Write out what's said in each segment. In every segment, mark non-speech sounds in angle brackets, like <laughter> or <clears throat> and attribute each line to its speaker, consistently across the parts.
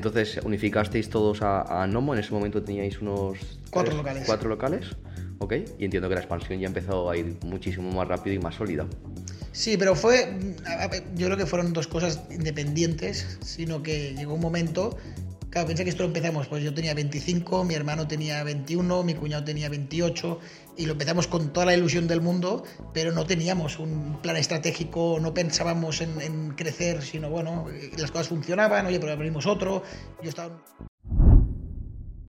Speaker 1: Entonces, unificasteis todos a, a Nomo, en ese momento teníais unos...
Speaker 2: Cuatro
Speaker 1: tres-
Speaker 2: locales.
Speaker 1: Cuatro locales, ok. Y entiendo que la expansión ya empezó a ir muchísimo más rápido y más sólida.
Speaker 2: Sí, pero fue. Yo creo que fueron dos cosas independientes, sino que llegó un momento. Claro, piensa que esto lo empezamos, pues yo tenía 25, mi hermano tenía 21, mi cuñado tenía 28, y lo empezamos con toda la ilusión del mundo, pero no teníamos un plan estratégico, no pensábamos en, crecer, sino bueno, las cosas funcionaban, oye, pero abrimos otro. Yo estaba.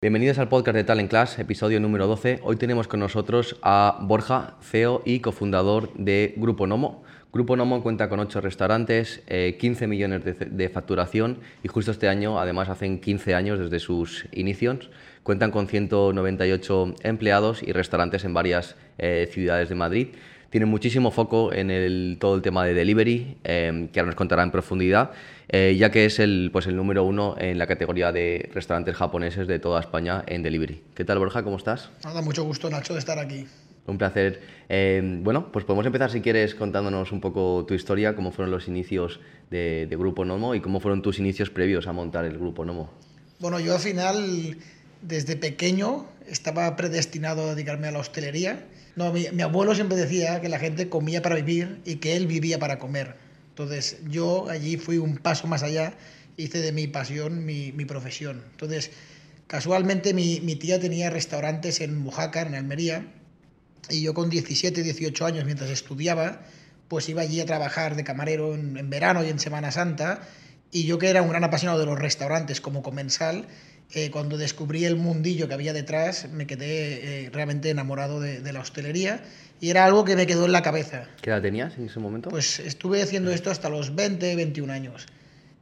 Speaker 1: Bienvenidos al podcast de Talent Class, episodio número 12. Hoy tenemos con nosotros a Borja, CEO y cofundador de Grupo Nomo. Grupo Nomo cuenta con 8 restaurantes, eh, 15 millones de, facturación y justo este año, además hacen 15 años desde sus inicios, cuentan con 198 empleados y restaurantes en varias eh, ciudades de Madrid. Tienen muchísimo foco en todo el tema de delivery, eh, que ahora nos contará en profundidad, eh, ya que es el, pues el número uno en la categoría de restaurantes japoneses de toda España en delivery. ¿Qué tal, Borja? ¿Cómo estás?
Speaker 2: Nada, mucho gusto, Nacho, de estar aquí.
Speaker 1: Un placer. Eh, bueno, pues podemos empezar, si quieres, contándonos un poco tu historia, cómo fueron los inicios de, Grupo Nomo y cómo fueron tus inicios previos a montar el Grupo Nomo.
Speaker 2: Bueno, yo al final, desde pequeño, estaba predestinado a dedicarme a la hostelería. No, mi, abuelo siempre decía que la gente comía para vivir y que él vivía para comer. Entonces, yo allí fui un paso más allá, hice de mi pasión mi, mi profesión. Entonces, casualmente mi, mi tía tenía restaurantes en Mojácar, en Almería, y yo con 17, 18 años, mientras estudiaba, pues iba allí a trabajar de camarero en, en verano y en Semana Santa. Y yo que era un gran apasionado de los restaurantes como comensal, eh, cuando descubrí el mundillo que había detrás, me quedé eh, realmente enamorado de, de la hostelería y era algo que me quedó en la cabeza.
Speaker 1: ¿Qué edad tenías en ese momento?
Speaker 2: Pues estuve haciendo esto hasta los 20, 21 años.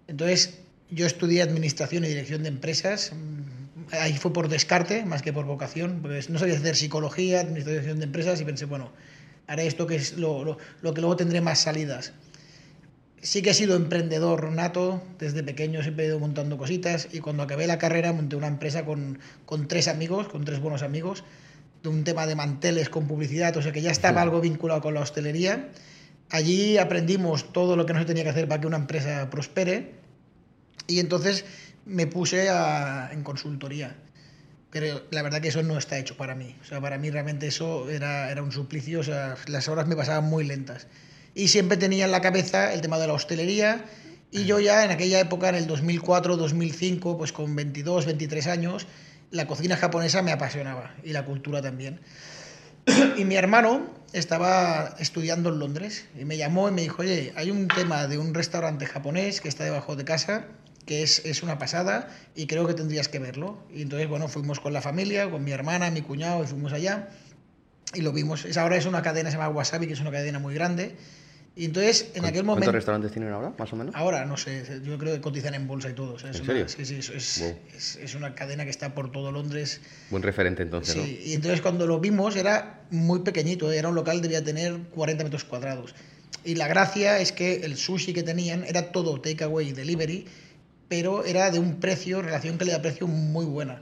Speaker 2: Entonces, yo estudié Administración y Dirección de Empresas. Ahí fue por descarte, más que por vocación, pues no sabía hacer psicología, Administración de Empresas y pensé, bueno, haré esto que es lo, lo, lo que luego tendré más salidas. Sí que he sido emprendedor nato, desde pequeño siempre he ido montando cositas y cuando acabé la carrera monté una empresa con, con tres amigos, con tres buenos amigos, de un tema de manteles con publicidad, o sea que ya estaba algo vinculado con la hostelería. Allí aprendimos todo lo que no se tenía que hacer para que una empresa prospere y entonces me puse a- en consultoría. Pero la verdad que eso no está hecho para mí. O sea, para mí realmente eso era, era un suplicio. O sea, las horas me pasaban muy lentas. Y siempre tenía en la cabeza el tema de la hostelería. Y yo ya en aquella época, en el 2004, 2005, pues con 22, 23 años, la cocina japonesa me apasionaba y la cultura también. <clears throat> Y mi hermano estaba estudiando en Londres y me llamó y me dijo, oye, hay un tema de un restaurante japonés que está debajo de casa, que es, es una pasada y creo que tendrías que verlo. Y entonces, bueno, fuimos con la familia, con mi hermana, mi cuñado, y fuimos allá y lo vimos. Es, ahora es una cadena, se llama Wasabi, que es una cadena muy grande. Y entonces, en aquel
Speaker 1: ¿Cuántos
Speaker 2: momento...
Speaker 1: restaurantes tienen ahora, más o menos?
Speaker 2: Ahora, no sé, yo creo que cotizan en bolsa y todo. o sea, es
Speaker 1: ¿En
Speaker 2: una-
Speaker 1: serio?
Speaker 2: sí, sí, es, es,
Speaker 1: Wow.
Speaker 2: es- es una cadena que está por todo Londres.
Speaker 1: Buen referente entonces,
Speaker 2: Sí, y entonces cuando lo vimos era muy pequeñito, era un local, debía tener 40 metros cuadrados. Y la gracia es que el sushi que tenían era todo takeaway y delivery, pero era de un precio, relación calidad-precio muy buena.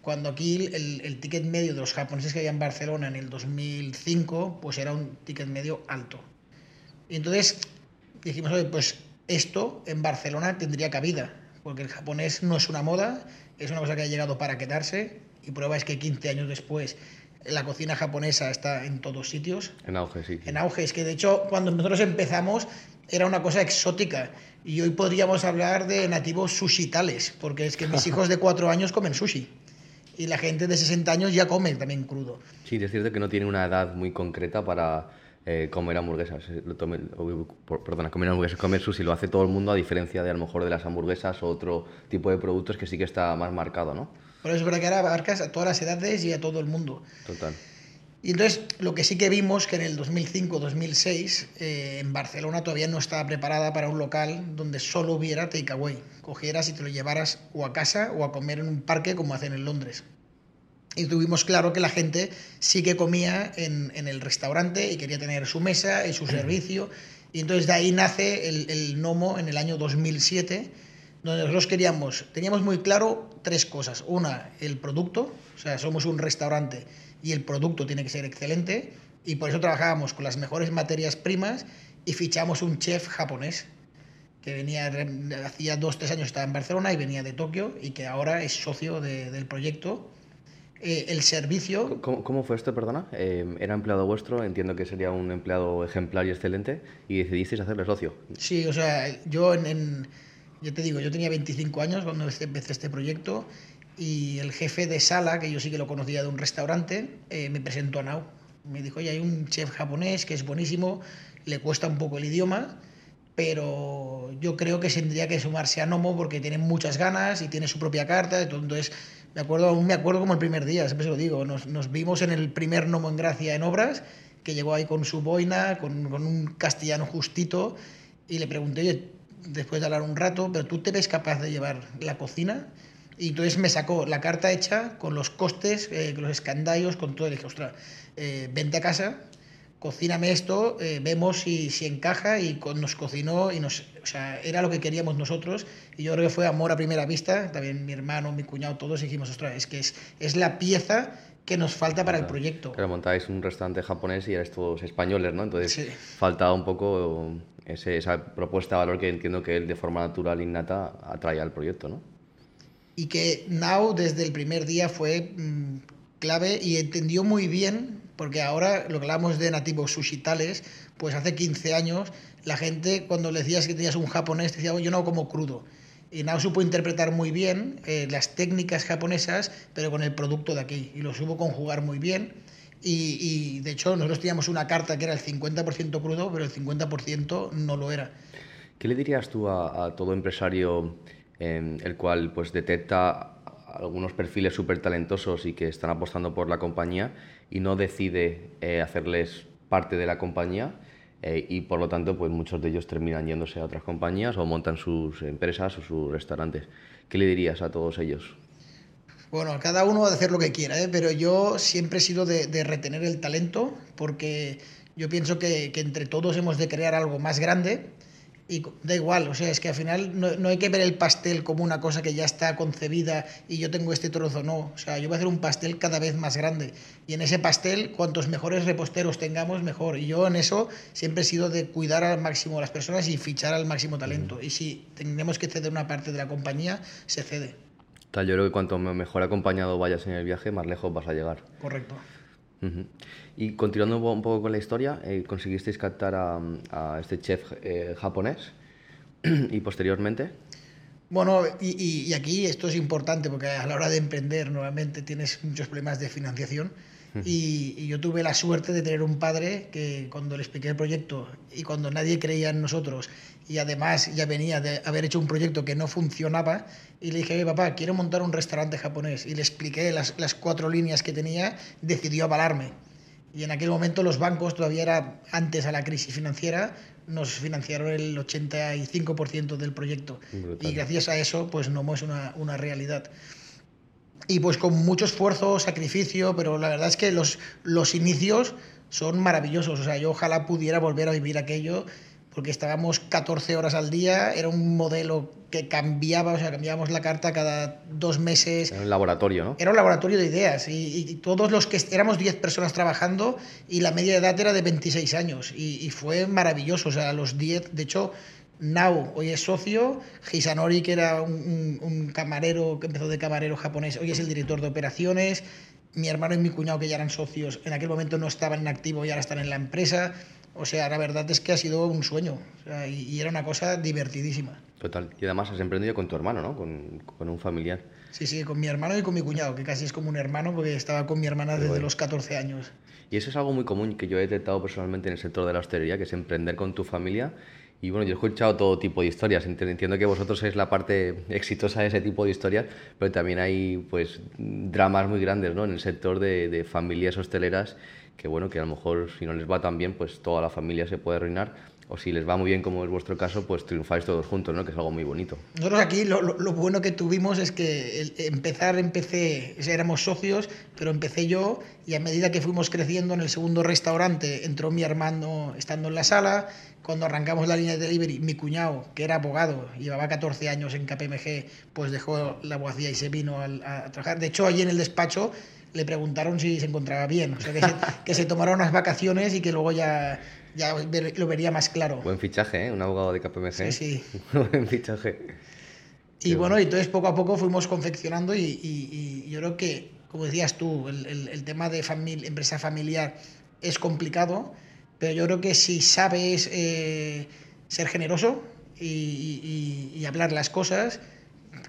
Speaker 2: Cuando aquí el, el ticket medio de los japoneses que había en Barcelona en el 2005, pues era un ticket medio alto. Y entonces dijimos, oye, pues esto en Barcelona tendría cabida, porque el japonés no es una moda, es una cosa que ha llegado para quedarse, y prueba es que 15 años después la cocina japonesa está en todos sitios.
Speaker 1: En auge, sí.
Speaker 2: en auge. Es que de hecho, cuando nosotros empezamos, era una cosa exótica. Y hoy podríamos hablar de nativos sushitales, porque es que mis <laughs> hijos de 4 años comen sushi. Y la gente de 60 años ya come también crudo.
Speaker 1: Sí, es cierto que no tiene una edad muy concreta para eh, comer hamburguesas. Eh, lo tome- perdona, comer hamburguesas, comer sushi lo hace todo el mundo a diferencia de a lo mejor de las hamburguesas o otro tipo de productos que sí que está más marcado, ¿no?
Speaker 2: Por eso es verdad que ahora abarcas a todas las edades y a todo el mundo.
Speaker 1: Total.
Speaker 2: Y entonces lo que sí que vimos que en el 2005-2006 eh, en Barcelona todavía no estaba preparada para un local donde solo hubiera takeaway. Cogieras y te lo llevaras o a casa o a comer en un parque como hacen en Londres. Y tuvimos claro que la gente sí que comía en, en el restaurante y quería tener su mesa y su <clears throat> servicio. Y entonces de ahí nace el, el Nomo en el año 2007, donde nosotros queríamos, teníamos muy claro tres cosas. Una, el producto, o sea, somos un restaurante y el producto tiene que ser excelente. Y por eso trabajábamos con las mejores materias primas y fichamos un chef japonés que venía, hacía dos, tres años estaba en Barcelona y venía de Tokio y que ahora es socio del proyecto. Eh, el servicio...
Speaker 1: ¿Cómo, ¿Cómo, fue esto, perdona? Eh, era empleado vuestro, entiendo que sería un empleado ejemplar y excelente, y decidisteis hacerle socio.
Speaker 2: Sí, o sea, yo en, yo te digo, yo tenía 25 años cuando este, empecé este proyecto y el jefe de sala, que yo sí que lo conocía de un restaurante, eh, me presentó a Nau. Me dijo, oye, hay un chef japonés que es buenísimo, le cuesta un poco el idioma, pero yo creo que tendría que sumarse a Nomo porque tiene muchas ganas y tiene su propia carta. Entonces, me acuerdo, aún me acuerdo como el primer día, siempre se lo digo, nos, nos vimos en el primer Nomo en Gracia en obras, que llegó ahí con su boina, con, con un castellano justito, y le pregunté, oye, después de hablar un rato, pero tú te ves capaz de llevar la cocina. Y entonces me sacó la carta hecha con los costes, eh, los escandallos, con todo. Y dije, ostras, eh, vente a casa, cocíname esto, eh, vemos si, si, encaja y nos cocinó y nos, o sea, era lo que queríamos nosotros y yo creo que fue amor a primera vista, también mi hermano, mi cuñado, todos dijimos, ostras, es que es, es la pieza que nos falta para el proyecto.
Speaker 1: Pero montáis un restaurante japonés y eres todos españoles, ¿no? Entonces faltaba un poco ese, esa propuesta de valor que entiendo que él de forma natural, innata, atrae al proyecto, ¿no?
Speaker 2: Y que Now desde el primer día fue mmm, clave y entendió muy bien porque ahora lo que hablamos de nativos sushitales, pues hace 15 años la gente cuando le decías que tenías un japonés decía, yo no como crudo. Y Nao supo interpretar muy bien eh, las técnicas japonesas, pero con el producto de aquí. Y lo supo conjugar muy bien. Y, de hecho nosotros teníamos una carta que era el 50% crudo, pero el 50% no lo era.
Speaker 1: ¿Qué le dirías tú a todo empresario el cual pues detecta algunos perfiles súper talentosos y que están apostando por la compañía y no decide eh, hacerles parte de la compañía eh, y por lo tanto pues muchos de ellos terminan yéndose a otras compañías o montan sus empresas o sus restaurantes. ¿Qué le dirías a todos ellos?
Speaker 2: Bueno, cada uno va a hacer lo que quiera, ¿eh? pero yo siempre he sido de, retener el talento porque yo pienso que entre todos hemos de crear algo más grande y da igual, o sea, es que al final no, no, hay que ver el pastel como una cosa que ya está concebida y yo tengo este trozo, no, o sea, yo voy a hacer un pastel cada vez más grande y en ese pastel cuantos mejores reposteros tengamos, mejor. Y yo en eso siempre he sido de cuidar al máximo a las personas y fichar al máximo talento. Y si tenemos que ceder una parte de la compañía, se cede.
Speaker 1: Tal, yo creo que cuanto mejor acompañado vayas en el viaje, más lejos vas a llegar.
Speaker 2: Correcto.
Speaker 1: Y continuando un poco con la historia, eh, conseguisteis captar a, a este chef eh, japonés <clears throat> y posteriormente.
Speaker 2: Bueno, y, y, aquí esto es importante porque a la hora de emprender nuevamente tienes muchos problemas de financiación. Y, y, yo tuve la suerte de tener un padre que cuando le expliqué el proyecto y cuando nadie creía en nosotros y además ya venía de haber hecho un proyecto que no funcionaba y le dije, papá, quiero montar un restaurante japonés y le expliqué las, las cuatro líneas que tenía, decidió avalarme. Y en aquel momento los bancos, todavía era antes a la crisis financiera, nos financiaron el 85% del proyecto. Brutal. Y gracias a eso, pues no es una, una realidad y pues con mucho esfuerzo, sacrificio, pero la verdad es que los, los inicios son maravillosos. O sea, yo ojalá pudiera volver a vivir aquello porque estábamos 14 horas al día, era un modelo que cambiaba, o sea, cambiábamos la carta cada dos meses.
Speaker 1: Era un laboratorio, ¿no?
Speaker 2: Era un laboratorio de ideas y, y todos los que éramos 10 personas trabajando y la media de edad era de 26 años y, y fue maravilloso, o sea, los 10, de hecho, Now hoy es socio, Hisanori, que era un, un, un, camarero que empezó de camarero japonés, hoy es el director de operaciones. Mi hermano y mi cuñado, que ya eran socios, en aquel momento no estaban en activo y ahora están en la empresa. O sea, la verdad es que ha sido un sueño o sea, y, y, era una cosa divertidísima.
Speaker 1: Total. Y además has emprendido con tu hermano, ¿no? Con, con, un familiar.
Speaker 2: Sí, sí, con mi hermano y con mi cuñado, que casi es como un hermano porque estaba con mi hermana desde bueno. los 14 años.
Speaker 1: Y eso es algo muy común que yo he detectado personalmente en el sector de la hostelería, que es emprender con tu familia y bueno, yo he escuchado todo tipo de historias. Entiendo que vosotros sois la parte exitosa de ese tipo de historias, pero también hay pues dramas muy grandes ¿no? en el sector de, de familias hosteleras que bueno, que a lo mejor si no les va tan bien, pues toda la familia se puede arruinar o si les va muy bien, como es vuestro caso, pues triunfáis todos juntos, ¿no? que es algo muy bonito.
Speaker 2: Nosotros aquí lo, lo, lo bueno que tuvimos es que empezar, empecé, éramos socios, pero empecé yo y a medida que fuimos creciendo en el segundo restaurante, entró mi hermano estando en la sala, cuando arrancamos la línea de delivery, mi cuñado, que era abogado, llevaba 14 años en KPMG, pues dejó la abogacía y se vino a, a trabajar. De hecho, allí en el despacho le preguntaron si se encontraba bien, o sea, que se, <laughs> que se tomara unas vacaciones y que luego ya ya lo vería más claro.
Speaker 1: Buen fichaje, ¿eh? Un abogado de KPMG.
Speaker 2: Sí, sí. <laughs>
Speaker 1: Buen fichaje.
Speaker 2: Y bueno, y entonces poco a poco fuimos confeccionando y, yo creo que, como decías tú, el, tema de familia, empresa familiar es complicado, pero yo creo que si sabes eh, ser generoso y, hablar las cosas,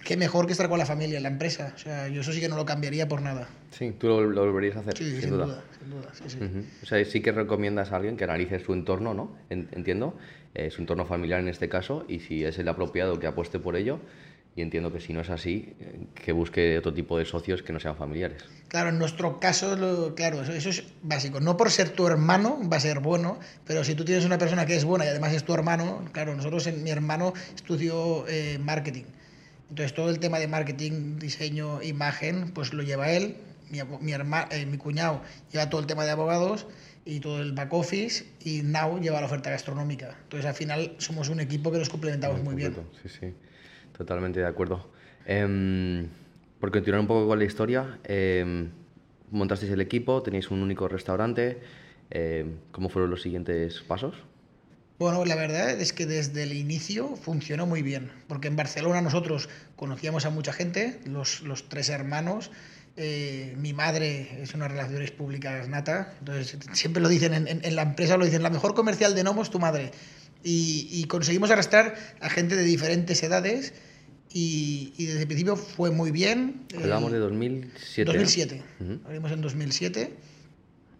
Speaker 2: qué mejor que estar con la familia en la empresa. O sea, yo eso sí que no lo cambiaría por nada.
Speaker 1: Sí, tú lo, volverías a hacer,
Speaker 2: sí, sin, duda. sin duda sí, sí.
Speaker 1: O sea, sí que recomiendas a alguien que analice su entorno, ¿no? Entiendo, eh, su entorno familiar en este caso, y si es el apropiado que apueste por ello, y entiendo que si no es así, eh, que busque otro tipo de socios que no sean familiares.
Speaker 2: Claro, en nuestro caso, claro, eso, es básico. No por ser tu hermano va a ser bueno, pero si tú tienes una persona que es buena y además es tu hermano, claro, nosotros, mi hermano estudió eh, marketing. Entonces todo el tema de marketing, diseño, imagen, pues lo lleva él. Mi, mi, eh, mi cuñado lleva todo el tema de abogados y todo el back office y Now lleva la oferta gastronómica. Entonces al final somos un equipo que nos complementamos muy, bien.
Speaker 1: Sí, sí totalmente de acuerdo. Eh, por continuar un poco con la historia, em, montasteis el equipo, tenéis un único restaurante. Em, ¿Cómo fueron los siguientes pasos?
Speaker 2: Bueno, la verdad es que desde el inicio funcionó muy bien, porque en Barcelona nosotros conocíamos a mucha gente, los, tres hermanos. Eh, mi madre es una relaciones públicas nata, entonces siempre lo dicen en, en, la empresa, lo dicen, la mejor comercial de Nomo es tu madre. Y, y conseguimos arrastrar a gente de diferentes edades y, desde el principio fue muy bien.
Speaker 1: Hablamos de 2007.
Speaker 2: 2007. Abrimos en 2007.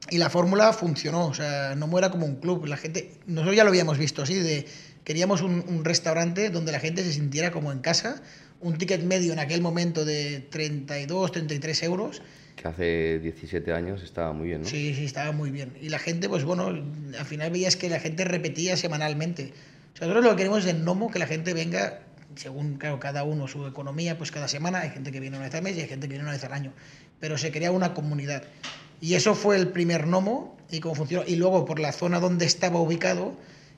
Speaker 2: Y la fórmula funcionó, o sea, no muera como un club. La gente, nosotros ya lo habíamos visto así, de queríamos un, un, restaurante donde la gente se sintiera como en casa, un ticket medio en aquel momento de 32, 33 euros.
Speaker 1: Que hace 17 años estaba muy bien, ¿no?
Speaker 2: Sí, sí, estaba muy bien. Y la gente, pues bueno, al final veías que la gente repetía semanalmente. O sea, nosotros lo que queremos es en Nomo, que la gente venga según claro, cada uno su economía, pues cada semana hay gente que viene una vez al mes y hay gente que viene una vez al año. Pero se crea una comunidad. Y eso fue el primer Nomo y cómo funcionó. Y luego por la zona donde estaba ubicado,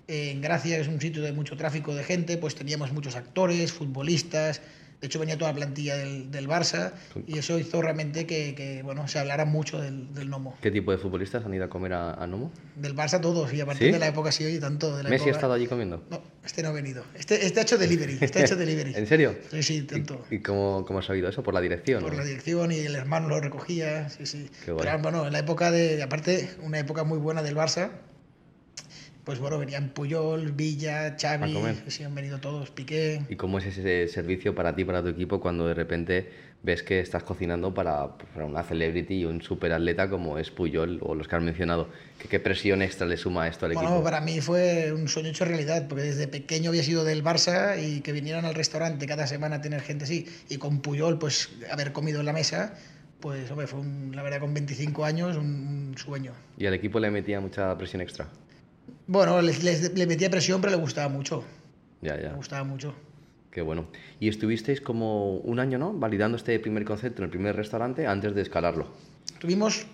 Speaker 2: en Gracia, que es un sitio de mucho tráfico de gente, pues teníamos muchos actores, futbolistas, de hecho, venía toda la plantilla del, del Barça y eso hizo realmente que, que bueno, se hablara mucho del, del, Nomo.
Speaker 1: ¿Qué tipo de futbolistas han ido a comer a, Nomo?
Speaker 2: Del Barça todos, y a partir de la época sí, oye, tanto. De la
Speaker 1: ¿Messi
Speaker 2: ha
Speaker 1: estado allí comiendo?
Speaker 2: No, este no ha venido. Este, este ha hecho delivery, este ha hecho <laughs> delivery.
Speaker 1: ¿En serio?
Speaker 2: Sí, sí, tanto.
Speaker 1: ¿Y, cómo, cómo has sabido eso? ¿Por la dirección?
Speaker 2: Por la dirección y el hermano lo recogía, sí, sí. Qué Pero bueno, en la época de, aparte, una época muy buena del Barça, pues bueno, venían Puyol, Villa, Xavi, sí, han venido todos, Piqué.
Speaker 1: ¿Y cómo es ese servicio para ti, para tu equipo, cuando de repente ves que estás cocinando para, para una celebrity y un superatleta como es Puyol o los que has mencionado? ¿Qué, qué presión extra le suma esto al
Speaker 2: bueno,
Speaker 1: equipo?
Speaker 2: para mí fue un sueño hecho realidad, porque desde pequeño había sido del Barça y que vinieran al restaurante cada semana a tener gente así, y con Puyol, pues haber comido en la mesa, pues hombre, fue la verdad con 25 años un, un sueño.
Speaker 1: ¿Y al equipo le metía mucha presión extra?
Speaker 2: Bueno, le, metía presión, pero le gustaba mucho.
Speaker 1: Ya, ya.
Speaker 2: Le gustaba mucho.
Speaker 1: Qué bueno. Y estuvisteis como un año, ¿no? Validando este primer concepto en el primer restaurante antes de escalarlo.
Speaker 2: Tuvimos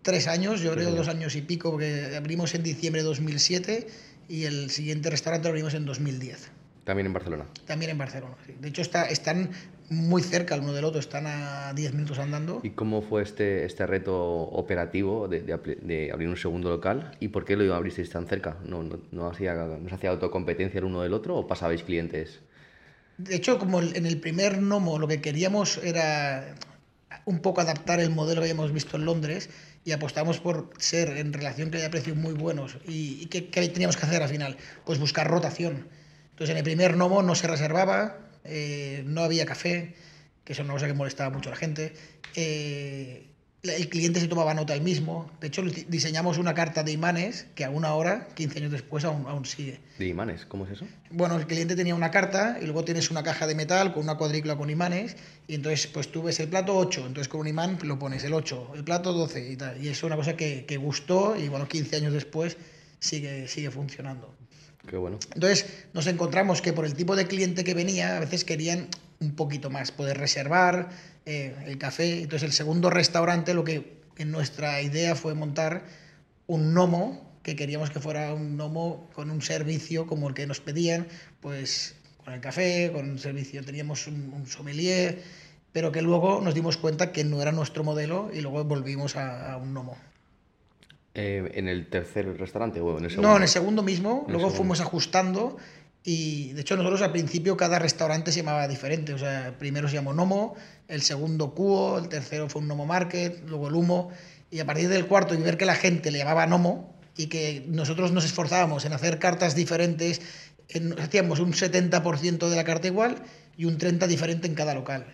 Speaker 2: tres años, yo creo dos años y pico, porque abrimos en diciembre de 2007 y el siguiente restaurante lo abrimos en 2010.
Speaker 1: También en Barcelona.
Speaker 2: También en Barcelona, sí. De hecho, está, están muy cerca el uno del otro, están a 10 minutos andando.
Speaker 1: ¿Y cómo fue este, este reto operativo de, de, abrir un segundo local? ¿Y por qué lo abristeis tan cerca? ¿No, no, no, hacía, ¿No se hacía autocompetencia el uno del otro o pasabais clientes?
Speaker 2: De hecho, como en el primer Nomo lo que queríamos era un poco adaptar el modelo que habíamos visto en Londres y apostamos por ser en relación que haya precios muy buenos. ¿Y, y qué, qué teníamos que hacer al final? Pues buscar rotación entonces en el primer Nomo no se reservaba, eh, no había café, que eso es una cosa que molestaba mucho a la gente. Eh, el cliente se tomaba nota él mismo. De hecho, diseñamos una carta de imanes que a una hora, 15 años después, aún, aún sigue.
Speaker 1: ¿De imanes? ¿Cómo es eso?
Speaker 2: Bueno, el cliente tenía una carta y luego tienes una caja de metal con una cuadrícula con imanes y entonces pues tú ves el plato 8, entonces con un imán lo pones el 8, el plato 12 y tal. Y eso es una cosa que, que gustó y bueno, 15 años después sigue, sigue funcionando.
Speaker 1: Qué bueno.
Speaker 2: Entonces nos encontramos que por el tipo de cliente que venía, a veces querían un poquito más, poder reservar eh, el café. Entonces el segundo restaurante, lo que en nuestra idea fue montar un gnomo, que queríamos que fuera un gnomo con un servicio como el que nos pedían, pues con el café, con un servicio, teníamos un, un sommelier, pero que luego nos dimos cuenta que no era nuestro modelo y luego volvimos a, a un gnomo.
Speaker 1: Eh, ¿En el tercer restaurante o en el segundo?
Speaker 2: No, en el segundo mismo. Luego fuimos ajustando y de hecho nosotros al principio cada restaurante se llamaba diferente. O sea, el primero se llamó Nomo, el segundo Cuo, el tercero fue un Nomo Market, luego el Humo. Y a partir del cuarto y ver que la gente le llamaba Nomo y que nosotros nos esforzábamos en hacer cartas diferentes, en- hacíamos un 70% de la carta igual y un 30% diferente en cada local.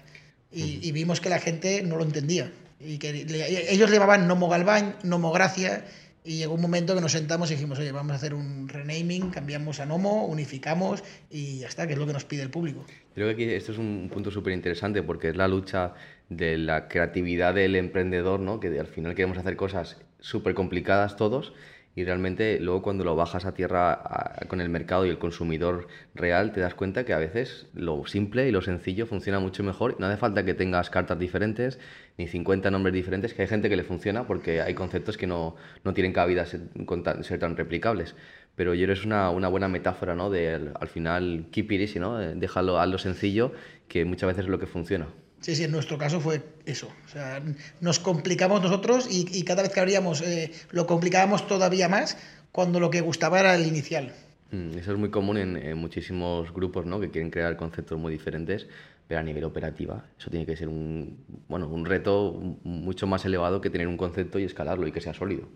Speaker 2: Y, y vimos que la gente no lo entendía. Y que le- ellos le Nomo Galván, Nomo Gracia. Y llegó un momento que nos sentamos y dijimos, oye, vamos a hacer un renaming, cambiamos a Nomo, unificamos y ya está, que es lo que nos pide el público.
Speaker 1: Creo que aquí esto es un punto súper interesante porque es la lucha de la creatividad del emprendedor, ¿no? Que al final queremos hacer cosas súper complicadas todos y realmente luego cuando lo bajas a tierra con el mercado y el consumidor real te das cuenta que a veces lo simple y lo sencillo funciona mucho mejor. No hace falta que tengas cartas diferentes ni 50 nombres diferentes, que hay gente que le funciona porque hay conceptos que no, no tienen cabida ser, tan- ser tan replicables. Pero yo es una, una buena metáfora, ¿no? De al, al final keep it easy, ¿no? Eh, Déjalo a lo sencillo, que muchas veces es lo que funciona.
Speaker 2: Sí, sí, en nuestro caso fue eso. O sea, nos complicamos nosotros y, cada vez que abríamos eh, lo complicábamos todavía más cuando lo que gustaba era el inicial.
Speaker 1: Mm, Eso es muy común en, en muchísimos grupos, ¿no? Que quieren crear conceptos muy diferentes, pero a nivel operativa eso tiene que ser un, bueno, un reto mucho más elevado que tener un concepto y escalarlo y que sea sólido.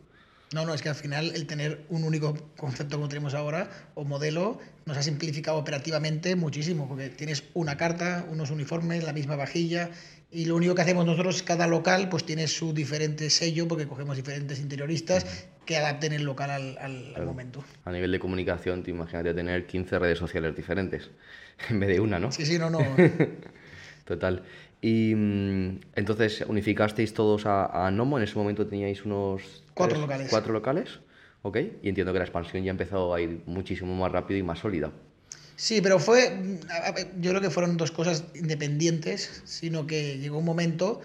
Speaker 2: No, no, es que al final el tener un único concepto como tenemos ahora o modelo nos ha simplificado operativamente muchísimo, porque tienes una carta, unos uniformes, la misma vajilla y lo único que hacemos nosotros, cada local pues tiene su diferente sello porque cogemos diferentes interioristas que adapten el local al, al- al momento.
Speaker 1: A nivel de comunicación, te imagínate tener 15 redes sociales diferentes <laughs> en vez de una, ¿no?
Speaker 2: Sí, sí, no, no. <laughs>
Speaker 1: Total. Y mm, entonces unificasteis todos a, a Nomo, en ese momento teníais unos...
Speaker 2: Cuatro
Speaker 1: tres-
Speaker 2: locales.
Speaker 1: Cuatro locales, ok. Y entiendo que la expansión ya empezó a ir muchísimo más rápido y más sólida.
Speaker 2: Sí, pero fue, a- yo creo que fueron dos cosas independientes, sino que llegó un momento,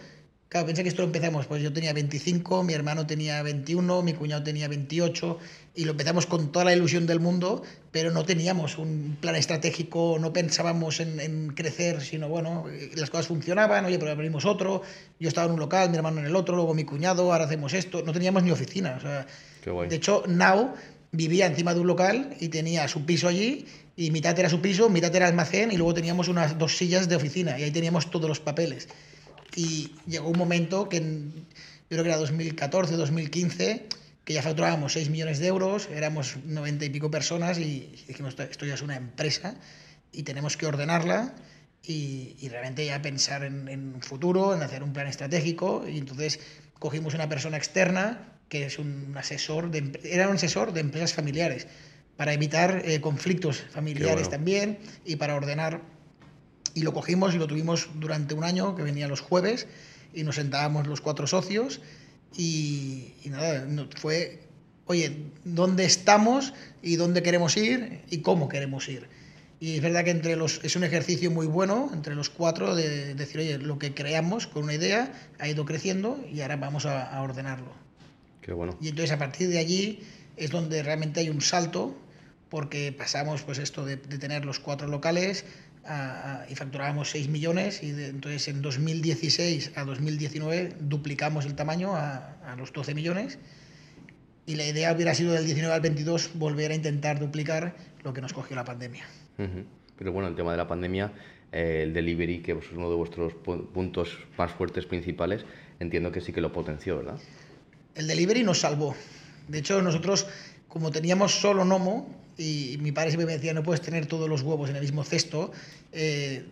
Speaker 2: claro, pensé que esto lo empezamos, pues yo tenía 25, mi hermano tenía 21, mi cuñado tenía 28, y lo empezamos con toda la ilusión del mundo, pero no teníamos un plan estratégico, no pensábamos en, en crecer, sino bueno, eh, las cosas funcionaban, oye, pero abrimos otro, yo estaba en un local, mi hermano en el otro, luego mi cuñado, ahora hacemos esto, no teníamos ni oficina, o sea,
Speaker 1: Qué guay.
Speaker 2: de hecho, Now vivía encima de un local y tenía su piso allí, y mitad era su piso, mitad era almacén, y luego teníamos unas dos sillas de oficina, y ahí teníamos todos los papeles. Y llegó un momento que, en- yo creo que era 2014, 2015, que ya facturábamos 6 millones de euros, éramos 90 y pico personas, y dijimos, esto, ya es una empresa, y tenemos que ordenarla, y, y realmente ya pensar en, en un futuro, en hacer un plan estratégico, y entonces cogimos una persona externa que es un asesor, de, era un asesor de empresas familiares, para evitar eh, conflictos familiares
Speaker 1: bueno.
Speaker 2: también y para ordenar. Y lo cogimos y lo tuvimos durante un año, que venía los jueves, y nos sentábamos los cuatro socios, y, y nada, fue, oye, ¿dónde estamos y dónde queremos ir y cómo queremos ir? Y es verdad que entre los, es un ejercicio muy bueno entre los cuatro de decir, oye, lo que creamos con una idea ha ido creciendo y ahora vamos a, a ordenarlo.
Speaker 1: Qué bueno.
Speaker 2: Y entonces a partir de allí es donde realmente hay un salto, porque pasamos pues esto de, de tener los cuatro locales a- a- y facturábamos 6 millones y de- entonces en 2016 a 2019 duplicamos el tamaño a, a los 12 millones y la idea hubiera sido del 19 al 22 volver a intentar duplicar lo que nos cogió la pandemia.
Speaker 1: Pero bueno, el tema de la pandemia, eh, el delivery, que es uno de vuestros pu- puntos más fuertes principales, entiendo que sí que lo potenció, ¿verdad?
Speaker 2: El delivery nos salvó. De hecho, nosotros, como teníamos solo Nomo, y mi padre siempre me decía, no puedes tener todos los huevos en el mismo cesto, eh,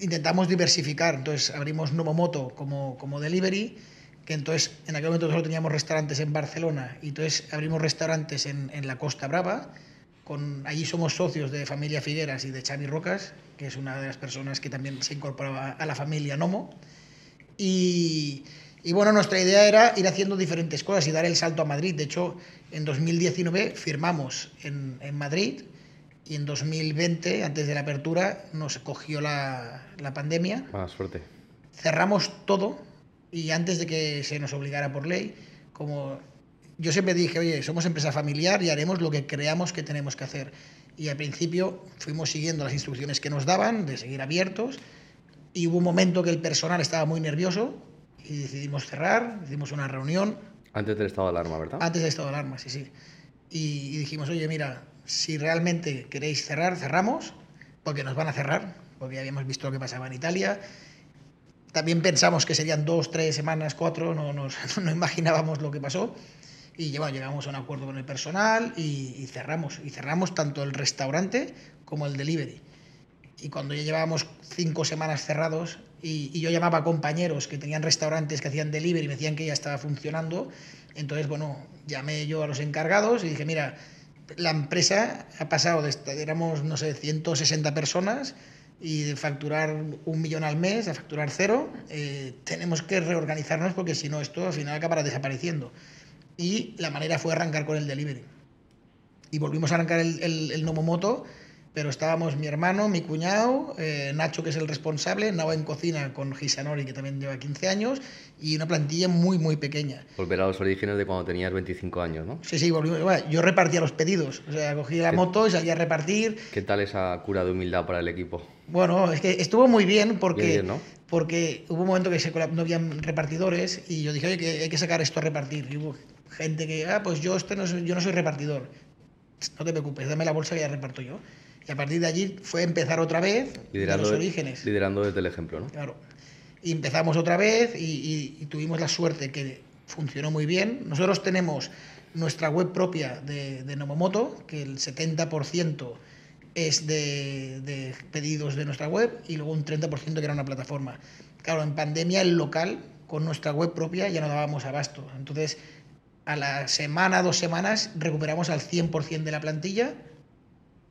Speaker 2: intentamos diversificar. Entonces, abrimos Nomomoto como, como delivery, que entonces en aquel momento solo teníamos restaurantes en Barcelona, y entonces abrimos restaurantes en, en la Costa Brava. Con, allí somos socios de Familia Figueras y de Xavi Rocas, que es una de las personas que también se incorporaba a la familia Nomo. Y, y bueno, nuestra idea era ir haciendo diferentes cosas y dar el salto a Madrid. De hecho, en 2019 firmamos en, en Madrid y en 2020, antes de la apertura, nos cogió la, la pandemia.
Speaker 1: Mala suerte.
Speaker 2: Cerramos todo y antes de que se nos obligara por ley, como yo siempre dije, oye, somos empresa familiar y haremos lo que creamos que tenemos que hacer. Y al principio fuimos siguiendo las instrucciones que nos daban de seguir abiertos y hubo un momento que el personal estaba muy nervioso y decidimos cerrar, hicimos una reunión
Speaker 1: Antes del estado de alarma, ¿verdad?
Speaker 2: Antes del estado de alarma, sí, sí. Y, y dijimos, oye, mira, si realmente queréis cerrar, cerramos, porque nos van a cerrar, porque ya habíamos visto lo que pasaba en Italia. También pensamos que serían dos, tres semanas, cuatro, no, nos, <laughs> no imaginábamos lo que pasó. Y bueno, llegamos a un acuerdo con el personal y, y, cerramos. Y cerramos tanto el restaurante como el delivery. Y cuando ya llevábamos cinco semanas cerrados y, y, yo llamaba a compañeros que tenían restaurantes que hacían delivery y me decían que ya estaba funcionando, entonces, bueno, llamé yo a los encargados y dije, mira, la empresa ha pasado de, éramos, no sé, 160 personas y de facturar un millón al mes a facturar cero, eh, tenemos que reorganizarnos porque si no esto al final acabará desapareciendo. Y la manera fue arrancar con el delivery. Y volvimos a arrancar el, el, el Nomomoto pero estábamos mi hermano, mi cuñado, eh, Nacho, que es el responsable, Nava en cocina con Hisanori, que también lleva 15 años, y una plantilla muy, muy pequeña.
Speaker 1: Volver a los orígenes de cuando tenías 25 años, ¿no?
Speaker 2: Sí, sí, volvimos. Bueno, yo repartía los pedidos, o sea, cogía la moto y salía a repartir.
Speaker 1: ¿Qué tal esa cura de humildad para el equipo?
Speaker 2: Bueno, es que estuvo muy bien porque,
Speaker 1: Bien, bien, ¿no?
Speaker 2: porque hubo un momento que se, no había repartidores y yo dije, oye, que hay que sacar esto a repartir. Y hubo gente que, ah, pues yo, este no, soy, yo no soy repartidor. No te preocupes, dame la bolsa que ya reparto yo. Y a partir de allí fue empezar otra vez
Speaker 1: liderando,
Speaker 2: de los orígenes.
Speaker 1: Liderando desde el ejemplo, ¿no?
Speaker 2: Claro. Y empezamos otra vez y, y, y, tuvimos la suerte que funcionó muy bien. Nosotros tenemos nuestra web propia de, de Nomomoto, que el 70% es de, de, pedidos de nuestra web y luego un 30% que era una plataforma. Claro, en pandemia el local con nuestra web propia ya no dábamos abasto. Entonces, a la semana, dos semanas, recuperamos al 100% de la plantilla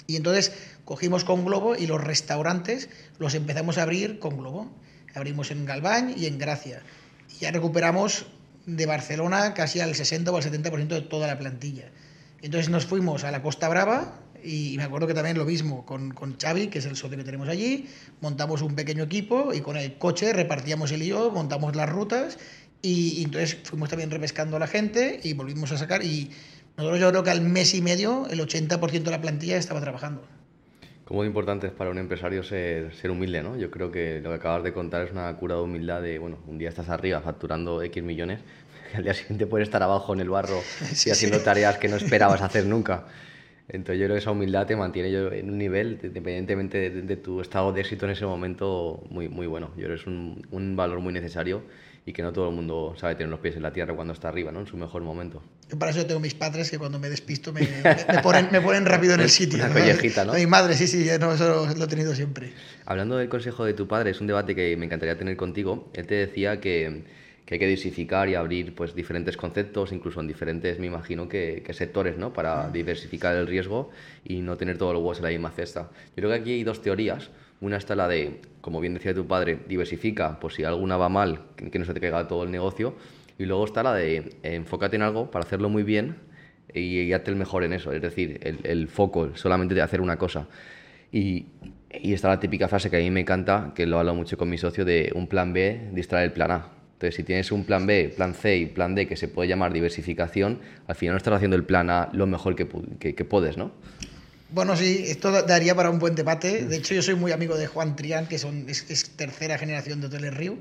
Speaker 2: y entonces cogimos con Globo y los restaurantes los empezamos a abrir con Globo. Abrimos en Galván y en Gracia. Y ya recuperamos de Barcelona casi al 60 o al 70% de toda la plantilla. Entonces nos fuimos a la Costa Brava y me acuerdo que también lo mismo con, con Xavi, que es el socio que tenemos allí, montamos un pequeño equipo y con el coche repartíamos el lío, montamos las rutas y, entonces fuimos también repescando a la gente y volvimos a sacar y nosotros yo creo que al mes y medio el 80% de la plantilla estaba trabajando.
Speaker 1: Cómo importante es para un empresario ser, ser, humilde, ¿no? Yo creo que lo que acabas de contar es una cura de humildad de, bueno, un día estás arriba facturando X millones, y <laughs> al día siguiente puedes estar abajo en el barro <laughs> sí, y haciendo sí. tareas que no esperabas hacer nunca. Entonces yo creo que esa humildad te mantiene yo en un nivel, independientemente de, de, de, tu estado de éxito en ese momento, muy, muy bueno. Yo creo que es un, un valor muy necesario y que no todo el mundo sabe tener los pies en la tierra cuando está arriba, ¿no? En su mejor momento.
Speaker 2: Yo para eso tengo mis padres que cuando me despisto me, me, ponen, me ponen rápido en el <laughs> sitio.
Speaker 1: Una ¿no? ¿no?
Speaker 2: Mi madre, sí, sí, no, eso lo he tenido siempre.
Speaker 1: Hablando del consejo de tu padre, es un debate que me encantaría tener contigo. Él te decía que, que hay que diversificar y abrir pues, diferentes conceptos, incluso en diferentes, me imagino, que, que sectores, ¿no? Para mm. diversificar el riesgo y no tener todos los huevos en la misma cesta. Yo creo que aquí hay dos teorías. Una está la de, como bien decía tu padre, diversifica, por si alguna va mal, que no se te caiga todo el negocio. Y luego está la de eh, enfócate en algo para hacerlo muy bien y, y hazte el mejor en eso. Es decir, el, el foco solamente de hacer una cosa. Y, y está la típica frase que a mí me encanta, que lo hablo mucho con mi socio, de un plan B distrae el plan A. Entonces, si tienes un plan B, plan C y plan D que se puede llamar diversificación, al final no estás haciendo el plan A lo mejor que, que, que puedes, ¿no?
Speaker 2: Bueno, sí, esto daría para un buen debate. De hecho, yo soy muy amigo de Juan Trián, que son, es, es tercera generación de Hoteles Río,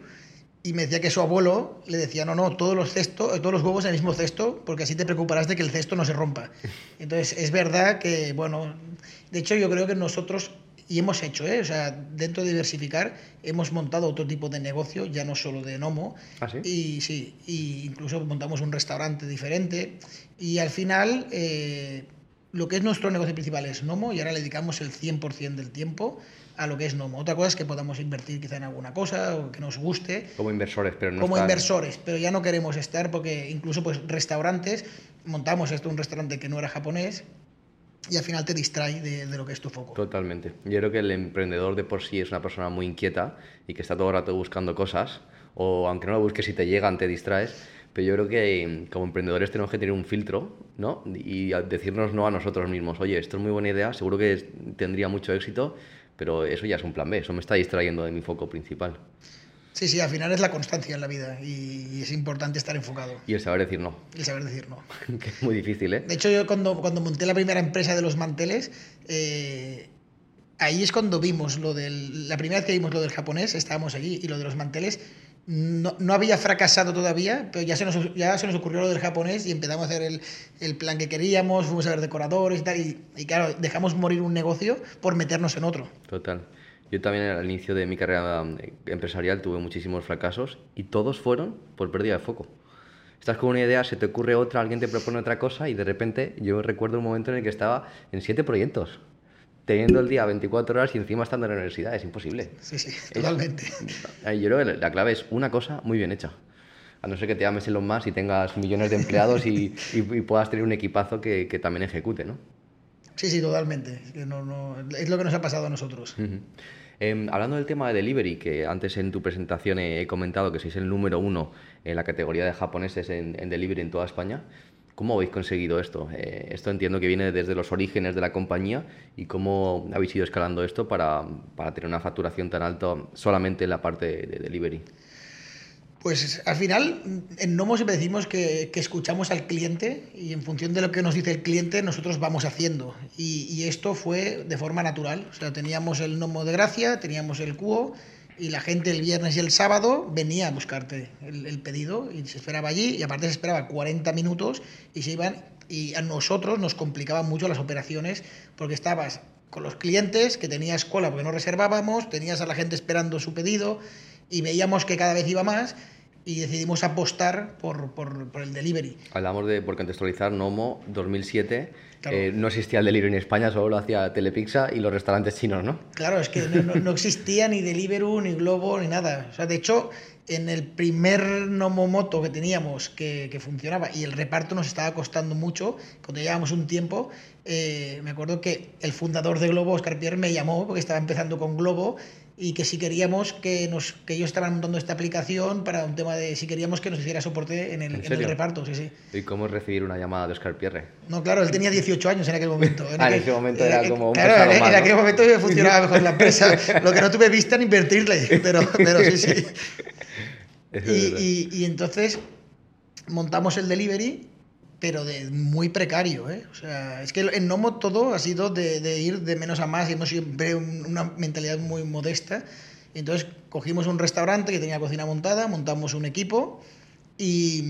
Speaker 2: y me decía que su abuelo le decía, no, no, todos los, cestos, todos los huevos en el mismo cesto, porque así te preocuparás de que el cesto no se rompa. <laughs> Entonces, es verdad que, bueno, de hecho yo creo que nosotros, y hemos hecho, ¿eh? o sea, dentro de diversificar, hemos montado otro tipo de negocio, ya no solo de Nomo,
Speaker 1: ¿Ah, sí?
Speaker 2: y sí, y incluso montamos un restaurante diferente, y al final... Eh, lo que es nuestro negocio principal es Nomo y ahora le dedicamos el 100% del tiempo a lo que es Nomo. Otra cosa es que podamos invertir quizá en alguna cosa o que nos guste.
Speaker 1: Como inversores, pero no
Speaker 2: Como
Speaker 1: estar...
Speaker 2: inversores, pero ya no queremos estar porque incluso pues restaurantes, montamos esto un restaurante que no era japonés y al final te distrae de, de, lo que es tu foco.
Speaker 1: Totalmente. Yo creo que el emprendedor de por sí es una persona muy inquieta y que está todo el rato buscando cosas o aunque no lo busques si te llegan te distraes pero yo creo que como emprendedores tenemos que tener un filtro, ¿no? Y decirnos no a nosotros mismos, oye, esto es muy buena idea, seguro que tendría mucho éxito, pero eso ya es un plan B, eso me está distrayendo de mi foco principal.
Speaker 2: Sí, sí, al final es la constancia en la vida y es importante estar enfocado.
Speaker 1: Y el saber decir no.
Speaker 2: Y el saber decir no. <laughs>
Speaker 1: que es muy difícil, ¿eh?
Speaker 2: De hecho, yo cuando, cuando monté la primera empresa de los manteles, eh, ahí es cuando vimos lo del... La primera vez que vimos lo del japonés, estábamos allí, y lo de los manteles no, no, había fracasado todavía, pero ya se, nos, ya se nos ocurrió lo del japonés y empezamos a hacer el, el plan que queríamos, fuimos a ver decoradores y tal, y, y, claro, dejamos morir un negocio por meternos en otro.
Speaker 1: Total. Yo también al inicio de mi carrera eh, empresarial tuve muchísimos fracasos y todos fueron por pérdida de foco. Estás con una idea, se te ocurre otra, alguien te propone otra cosa y de repente yo recuerdo un momento en el que estaba en siete proyectos teniendo el día 24 horas y encima estando en la universidad. Es imposible.
Speaker 2: Sí, sí, totalmente.
Speaker 1: yo creo que la clave es una cosa muy bien hecha. A no ser que te llames en los más y tengas millones de empleados <laughs> y, y, puedas tener un equipazo que, que, también ejecute, ¿no?
Speaker 2: Sí, sí, totalmente. Es, no, no, es lo que nos ha pasado a nosotros.
Speaker 1: Uh -huh. eh, hablando del tema de delivery, que antes en tu presentación he, he, comentado que sois el número uno en la categoría de japoneses en, en delivery en toda España. ¿Cómo habéis conseguido esto? Eh, esto entiendo que viene desde los orígenes de la compañía y cómo habéis ido escalando esto para, para tener una facturación tan alta solamente en la parte de, de delivery.
Speaker 2: Pues al final en Nomo siempre decimos que, que, escuchamos al cliente y en función de lo que nos dice el cliente nosotros vamos haciendo. Y, y, esto fue de forma natural. O sea, teníamos el Nomo de Gracia, teníamos el Cuo y la gente el viernes y el sábado venía a buscarte el, pedido y se esperaba allí y aparte se esperaba 40 minutos y se iban y a nosotros nos complicaban mucho las operaciones porque estabas con los clientes que tenías cola porque no reservábamos, tenías a la gente esperando su pedido y veíamos que cada vez iba más y decidimos apostar por, por, por el delivery.
Speaker 1: Hablamos de, por contextualizar, Nomo 2007, claro. eh, no existía el delivery en España, solo lo hacía Telepizza y los restaurantes chinos, ¿no?
Speaker 2: Claro, es que no, no existía ni Deliveroo, ni Globo, ni nada. O sea, de hecho, en el primer Nomo Moto que teníamos que, que funcionaba y el reparto nos estaba costando mucho, cuando llevábamos un tiempo, eh, me acuerdo que el fundador de Globo, Oscar Pierre, me llamó porque estaba empezando con Globo y que si queríamos que, nos, que ellos estaban montando esta aplicación para un tema de si queríamos que nos hiciera soporte en el, ¿En en el reparto. Sí, sí.
Speaker 1: ¿Y cómo es recibir una llamada de Oscar Pierre?
Speaker 2: No, claro, él tenía 18 años en aquel momento.
Speaker 1: En, <laughs> ah, aquel, en ese momento era, como un
Speaker 2: Claro, en, en aquel momento funcionaba mejor la empresa. <laughs> Lo que no tuve vista en invertirle, pero, pero sí, sí. <laughs> Y, y, y entonces montamos el delivery pero de muy precario, ¿eh? O sea, es que en Nomo todo ha sido de, de ir de menos a más y hemos siempre una mentalidad muy modesta. Entonces cogimos un restaurante que tenía cocina montada, montamos un equipo y,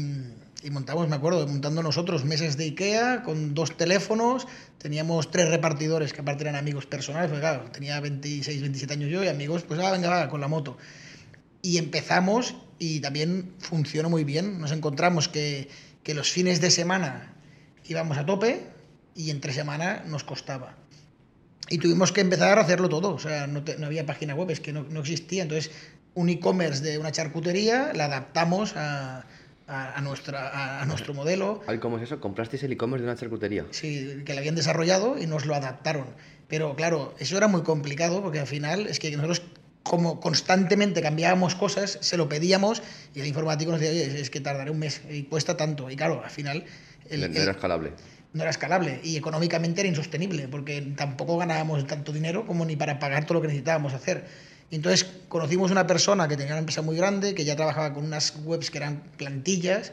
Speaker 2: y, montamos, me acuerdo, montando nosotros mesas de Ikea con dos teléfonos, teníamos tres repartidores que aparte eran amigos personales, porque claro, tenía 26, 27 años yo y amigos, pues ah, venga, va, con la moto. Y empezamos y también funcionó muy bien. Nos encontramos que que los fines de semana íbamos a tope y entre semana nos costaba. Y tuvimos que empezar a hacerlo todo, o sea, no, te, no había página web, es que no, no existía. Entonces, un e-commerce de una charcutería la adaptamos a, a, a, nuestra, a, a nuestro modelo.
Speaker 1: ¿Cómo es eso? ¿Comprasteis el e-commerce de una charcutería?
Speaker 2: Sí, que lo habían desarrollado y nos lo adaptaron. Pero claro, eso era muy complicado porque al final es que nosotros como constantemente cambiábamos cosas, se lo pedíamos y el informático nos decía, oye, es que tardaré un mes y cuesta tanto. Y claro, al final...
Speaker 1: El, no era escalable.
Speaker 2: No era escalable y económicamente era insostenible porque tampoco ganábamos tanto dinero como ni para pagar todo lo que necesitábamos hacer. Y entonces conocimos una persona que tenía una empresa muy grande, que ya trabajaba con unas webs que eran plantillas,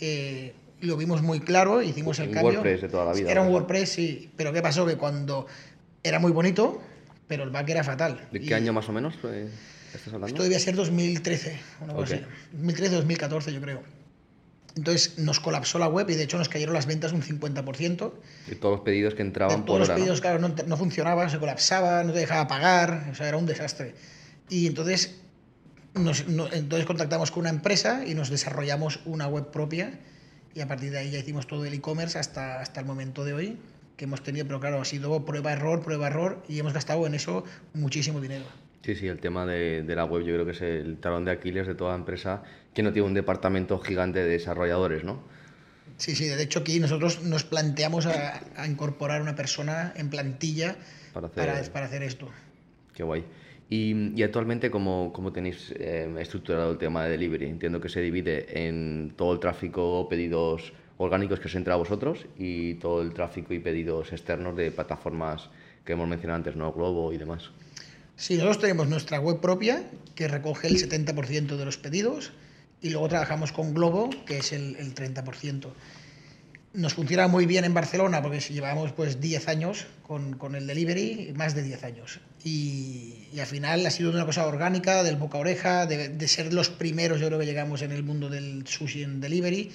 Speaker 2: eh, lo vimos muy claro, hicimos el
Speaker 1: un
Speaker 2: cambio.
Speaker 1: WordPress de toda la vida.
Speaker 2: Era un WordPress, sí, pero ¿qué pasó? Que cuando era muy bonito, pero el back era fatal.
Speaker 1: ¿De qué y año más o menos eh, estás hablando?
Speaker 2: Esto debía ser 2013, una cosa okay. así. 2013-2014 yo creo. Entonces nos colapsó la web y de hecho nos cayeron las ventas un 50%.
Speaker 1: Y todos los pedidos que entraban
Speaker 2: de todos los
Speaker 1: hora,
Speaker 2: pedidos,
Speaker 1: ¿no?
Speaker 2: claro, no, no, funcionaba, se colapsaba, no te dejaba pagar, o sea, era un desastre. Y entonces, nos, no, entonces contactamos con una empresa y nos desarrollamos una web propia y a partir de ahí ya hicimos todo el e-commerce hasta, hasta el momento de hoy que hemos tenido, pero claro, ha sido prueba-error, prueba-error y hemos gastado en eso muchísimo dinero.
Speaker 1: Sí, sí, el tema de, de, la web yo creo que es el talón de Aquiles de toda empresa que no tiene un departamento gigante de desarrolladores, ¿no?
Speaker 2: Sí, sí, de hecho aquí nosotros nos planteamos a, a incorporar una persona en plantilla para hacer, para, para hacer esto.
Speaker 1: Qué guay. Y, y, actualmente, ¿cómo, cómo tenéis eh, estructurado el tema de delivery? Entiendo que se divide en todo el tráfico, pedidos orgánicos que os entra a vosotros y todo el tráfico y pedidos externos de plataformas que hemos mencionado antes, ¿no? Globo y demás.
Speaker 2: Sí, nosotros tenemos nuestra web propia que recoge el 70% de los pedidos y luego trabajamos con Globo, que es el, el 30%. nos funciona muy bien en Barcelona porque llevamos pues 10 años con, con el delivery, más de 10 años. Y, y, al final ha sido una cosa orgánica, del boca a oreja, de, de, ser los primeros, yo creo que llegamos en el mundo del sushi en delivery.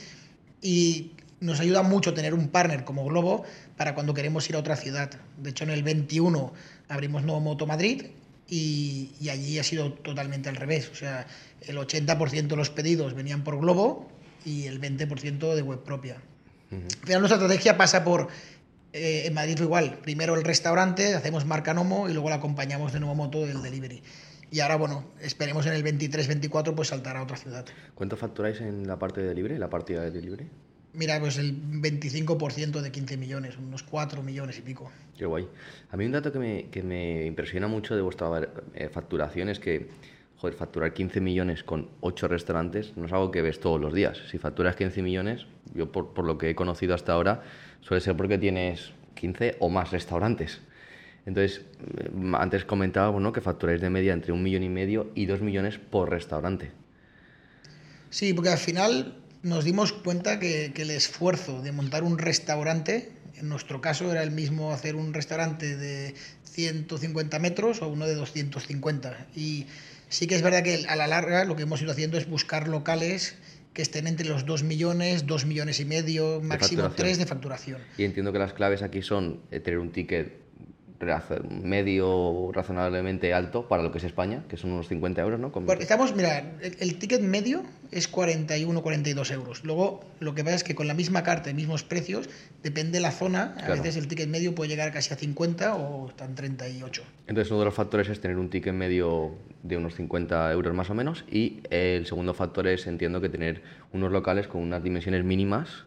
Speaker 2: Y nos ayuda mucho tener un partner como Globo para cuando queremos ir a otra ciudad. De hecho, en el 21 abrimos Nuevo Moto Madrid y, y allí ha sido totalmente al revés. O sea, el 80% de los pedidos venían por Globo y el 20% de web propia. Uh -huh. Al final, nuestra estrategia pasa por eh, en Madrid fue igual. Primero el restaurante, hacemos marca Nomo y luego la acompañamos de nuevo moto del delivery. Y ahora, bueno, esperemos en el 23-24 pues saltar a otra ciudad.
Speaker 1: ¿Cuánto facturáis en la parte de delivery, la partida de delivery?
Speaker 2: Mira, pues el 25% de 15 millones, unos 4 millones y pico.
Speaker 1: Qué guay. A mí un dato que me, que me impresiona mucho de vuestra eh, facturación es que, joder, facturar 15 millones con 8 restaurantes no es algo que ves todos los días. Si facturas 15 millones, yo por, por lo que he conocido hasta ahora, suele ser porque tienes 15 o más restaurantes. Entonces, antes comentábamos ¿no? que facturáis de media entre un millón y medio y dos millones por restaurante.
Speaker 2: Sí, porque al final nos dimos cuenta que, que, el esfuerzo de montar un restaurante, en nuestro caso era el mismo hacer un restaurante de 150 metros o uno de 250. Y sí que es verdad que a la larga lo que hemos ido haciendo es buscar locales que estén entre los 2 millones, 2 millones y medio, máximo 3 de facturación.
Speaker 1: Y entiendo que las claves aquí son eh, tener un ticket medio razonablemente alto para lo que es España, que son unos 50 euros, ¿no?
Speaker 2: Estamos, mira, el, el, ticket medio es 41, 42 euros. Luego, lo que pasa es que con la misma carta y mismos precios, depende de la zona, a veces el ticket medio puede llegar casi a 50 o están 38.
Speaker 1: Entonces, uno de los factores es tener un ticket medio de unos 50 euros más o menos y el segundo factor es, entiendo, que tener unos locales con unas dimensiones mínimas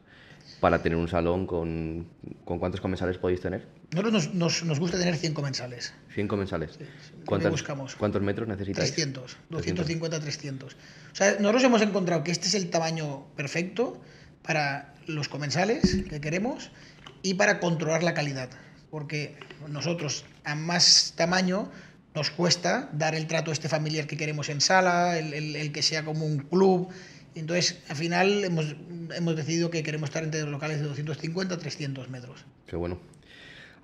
Speaker 1: para tener un salón con... ¿Con cuántos comensales podéis tener?
Speaker 2: Nosotros nos, nos, nos gusta tener 100 comensales.
Speaker 1: 100 comensales.
Speaker 2: Sí,
Speaker 1: ¿Cuántos,
Speaker 2: buscamos?
Speaker 1: ¿Cuántos metros necesitáis?
Speaker 2: 300, 250, 300. O sea, nosotros hemos encontrado que este es el tamaño perfecto para los comensales que queremos y para controlar la calidad. Porque nosotros, a más tamaño, nos cuesta dar el trato este familiar que queremos en sala, el, el, el que sea como un club. Entonces, al final hemos, hemos decidido que queremos estar entre locales de 250 a 300 metros.
Speaker 1: Qué bueno.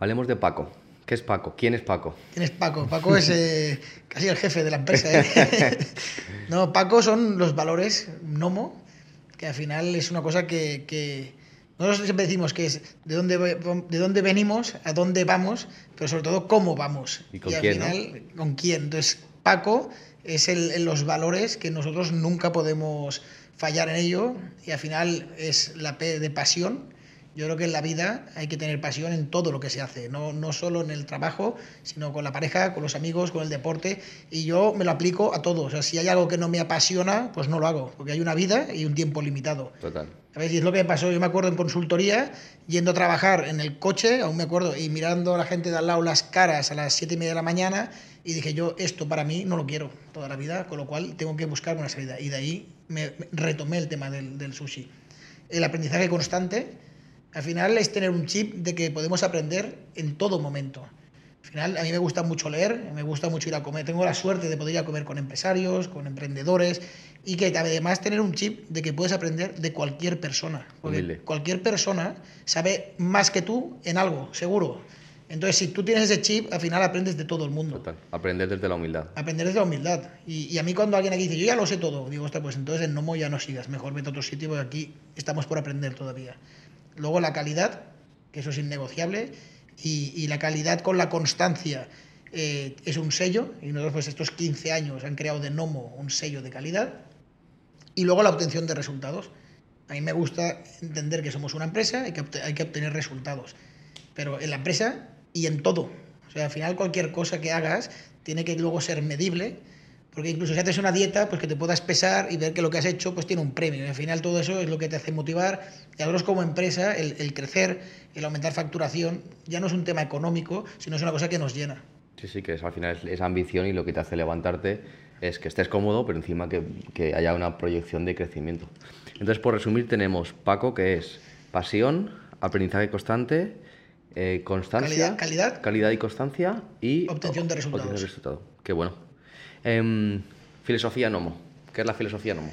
Speaker 1: Hablemos de Paco. ¿Qué es Paco? ¿Quién es Paco?
Speaker 2: ¿Quién es Paco? Paco es eh, <laughs> casi el jefe de la empresa. ¿eh? <laughs> no, Paco son los valores Nomo, que al final es una cosa que, que, nosotros siempre decimos que es de dónde, de dónde venimos, a dónde vamos, pero sobre todo cómo vamos.
Speaker 1: ¿Y con
Speaker 2: y al
Speaker 1: quién?
Speaker 2: final,
Speaker 1: ¿no?
Speaker 2: ¿con quién? Entonces, Paco es el, los valores que nosotros nunca podemos fallar en ello y al final es la P de pasión. Yo creo que en la vida hay que tener pasión en todo lo que se hace, no, no solo en el trabajo, sino con la pareja, con los amigos, con el deporte. Y yo me lo aplico a todo. O sea, si hay algo que no me apasiona, pues no lo hago, porque hay una vida y un tiempo limitado.
Speaker 1: Total.
Speaker 2: ¿Sabes? Y es lo que me pasó. Yo me acuerdo en consultoría, yendo a trabajar en el coche, aún me acuerdo, y mirando a la gente de al lado las caras a las siete y media de la mañana, y dije yo, esto para mí no lo quiero toda la vida, con lo cual tengo que buscar una salida. Y de ahí me, me retomé el tema del, del sushi. El aprendizaje constante al final es tener un chip de que podemos aprender en todo momento. Al final a mí me gusta mucho leer, me gusta mucho ir a comer. Tengo la suerte de poder ir a comer con empresarios, con emprendedores y que además tener un chip de que puedes aprender de cualquier persona. Porque
Speaker 1: Humilde.
Speaker 2: cualquier persona sabe más que tú en algo, seguro. Entonces, si tú tienes ese chip, al final aprendes de todo el mundo.
Speaker 1: Total. Aprender desde la humildad.
Speaker 2: Aprender desde la humildad. Y, y, a mí cuando alguien aquí dice, yo ya lo sé todo, digo, ostras, pues entonces en Nomo ya no sigas, mejor vete a otro sitio porque aquí estamos por aprender todavía. Luego la calidad, que eso es innegociable, y, y la calidad con la constancia eh, es un sello, y nosotros pues estos 15 años han creado de Nomo un sello de calidad, y luego la obtención de resultados. A mí me gusta entender que somos una empresa y que hay que obtener resultados, pero en la empresa y en todo. O sea, al final cualquier cosa que hagas tiene que luego ser medible, porque incluso si haces una dieta, pues que te puedas pesar y ver que lo que has hecho pues tiene un premio. Y al final todo eso es lo que te hace motivar. Y a nosotros como empresa, el, el, crecer, el aumentar facturación, ya no es un tema económico, sino es una cosa que nos llena.
Speaker 1: Sí, sí, que es, al final es, es ambición y lo que te hace levantarte es que estés cómodo, pero encima que, que haya una proyección de crecimiento. Entonces, por resumir, tenemos Paco, que es pasión, aprendizaje constante, eh, constancia,
Speaker 2: calidad, calidad,
Speaker 1: calidad, y constancia y
Speaker 2: obtención de resultados.
Speaker 1: Obtención de resultado. Qué bueno. Eh, filosofía Nomo. ¿Qué es la filosofía Nomo?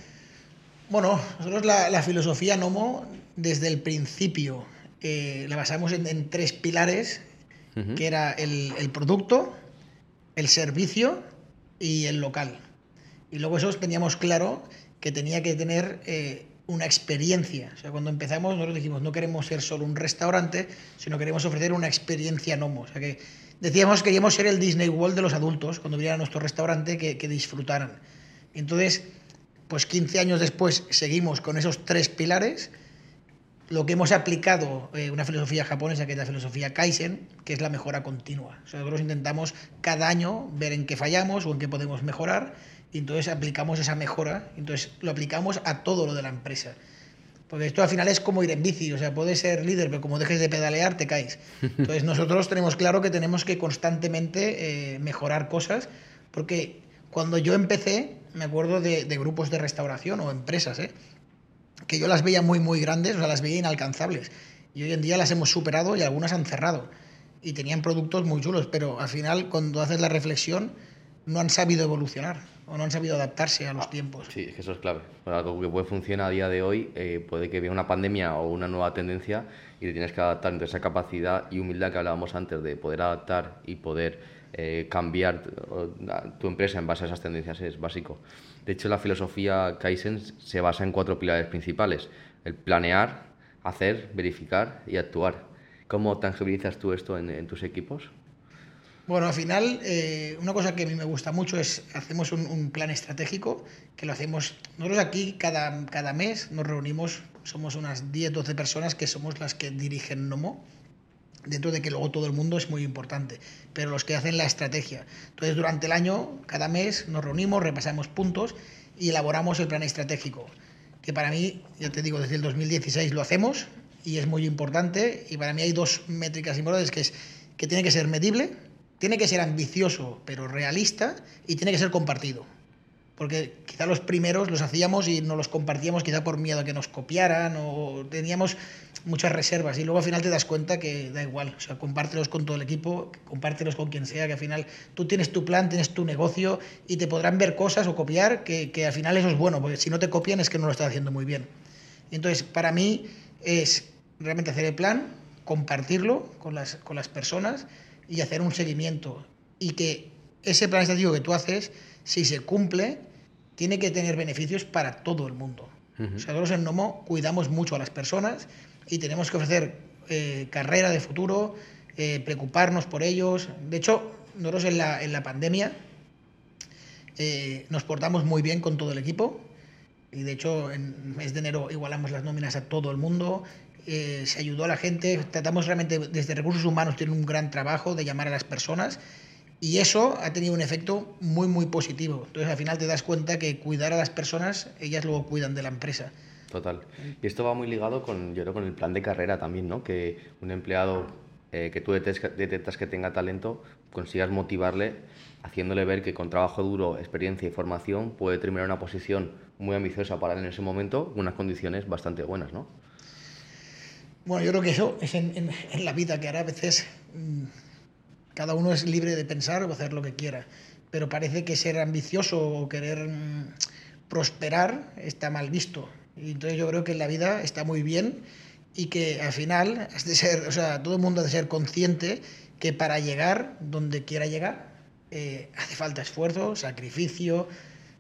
Speaker 2: Bueno, nosotros la, la filosofía Nomo, desde el principio, eh, la basamos en, en tres pilares, que era el, el producto, el servicio y el local. Y luego eso teníamos claro que tenía que tener eh, una experiencia. O sea, cuando empezamos nosotros dijimos, no queremos ser solo un restaurante, sino queremos ofrecer una experiencia Nomo. O sea, que decíamos que queríamos ser el Disney World de los adultos, cuando vinieran a nuestro restaurante, que, que disfrutaran. Entonces, pues 15 años después seguimos con esos tres pilares. Lo que hemos aplicado, eh, una filosofía japonesa que es la filosofía Kaizen, que es la mejora continua. O sea, nosotros intentamos cada año ver en qué fallamos o en qué podemos mejorar y entonces aplicamos esa mejora, entonces lo aplicamos a todo lo de la empresa. Porque esto al final es como ir en bici, o sea, puedes ser líder, pero como dejes de pedalear te caes. <laughs> Entonces nosotros tenemos claro que tenemos que constantemente eh, mejorar cosas, porque cuando yo empecé, me acuerdo de, de grupos de restauración o empresas, ¿eh? que yo las veía muy, muy grandes, o sea, las veía inalcanzables. Y hoy en día las hemos superado y algunas han cerrado. Y tenían productos muy chulos, pero al final, cuando haces la reflexión, no han sabido evolucionar o no han sabido adaptarse a los tiempos.
Speaker 1: Sí, es que eso es clave. Para algo que puede funcionar a día de hoy, eh, puede que venga una pandemia o una nueva tendencia y te tienes que adaptar. Entonces, esa capacidad y humildad que hablábamos antes de poder adaptar y poder eh, cambiar tu, tu empresa en base a esas tendencias es básico. De hecho, la filosofía Kaizen se basa en cuatro pilares principales. El planear, hacer, verificar y actuar. ¿Cómo tangibilizas tú esto en, en tus equipos?
Speaker 2: Bueno, al final, eh, una cosa que a mí me gusta mucho es, hacemos un, un, plan estratégico, que lo hacemos, nosotros aquí cada, cada mes nos reunimos, somos unas 10, 12 personas que somos las que dirigen Nomo, dentro de que luego todo el mundo es muy importante, pero los que hacen la estrategia. Entonces, durante el año, cada mes nos reunimos, repasamos puntos y elaboramos el plan estratégico, que para mí, ya te digo, desde el 2016 lo hacemos y es muy importante, y para mí hay dos métricas importantes, que es que tiene que ser medible, tiene que ser ambicioso pero realista y tiene que ser compartido. Porque quizá los primeros los hacíamos y no los compartíamos quizá por miedo a que nos copiaran o teníamos muchas reservas y luego al final te das cuenta que da igual, o sea, compártelos con todo el equipo, compártelos con quien sea, que al final tú tienes tu plan, tienes tu negocio y te podrán ver cosas o copiar que, que al final eso es bueno, porque si no te copian es que no lo estás haciendo muy bien. Entonces, para mí es realmente hacer el plan, compartirlo con las, con las personas y hacer un seguimiento. Y que ese plan estratégico que tú haces, si se cumple, tiene que tener beneficios para todo el mundo. Uh -huh. O sea, nosotros en Nomo cuidamos mucho a las personas y tenemos que ofrecer eh, carrera de futuro, eh, preocuparnos por ellos. De hecho, nosotros en la, en la pandemia eh, nos portamos muy bien con todo el equipo. Y de hecho, en mes de enero igualamos las nóminas a todo el mundo. Eh, se ayudó a la gente, tratamos realmente desde recursos humanos, tienen un gran trabajo de llamar a las personas y eso ha tenido un efecto muy, muy positivo. Entonces al final te das cuenta que cuidar a las personas, ellas luego cuidan de la empresa.
Speaker 1: Total. Y esto va muy ligado con, yo creo, con el plan de carrera también, ¿no? Que un empleado eh, que tú detectas que tenga talento, consigas motivarle haciéndole ver que con trabajo duro, experiencia y formación puede terminar una posición muy ambiciosa para él en ese momento, unas condiciones bastante buenas, ¿no?
Speaker 2: Bueno, yo creo que eso es en, en, en la vida, que ahora a veces mmm, cada uno es libre de pensar o hacer lo que quiera, pero parece que ser ambicioso o querer mmm, prosperar está mal visto. Y entonces yo creo que en la vida está muy bien y que al final has de ser, o sea, todo el mundo ha de ser consciente que para llegar donde quiera llegar eh, hace falta esfuerzo, sacrificio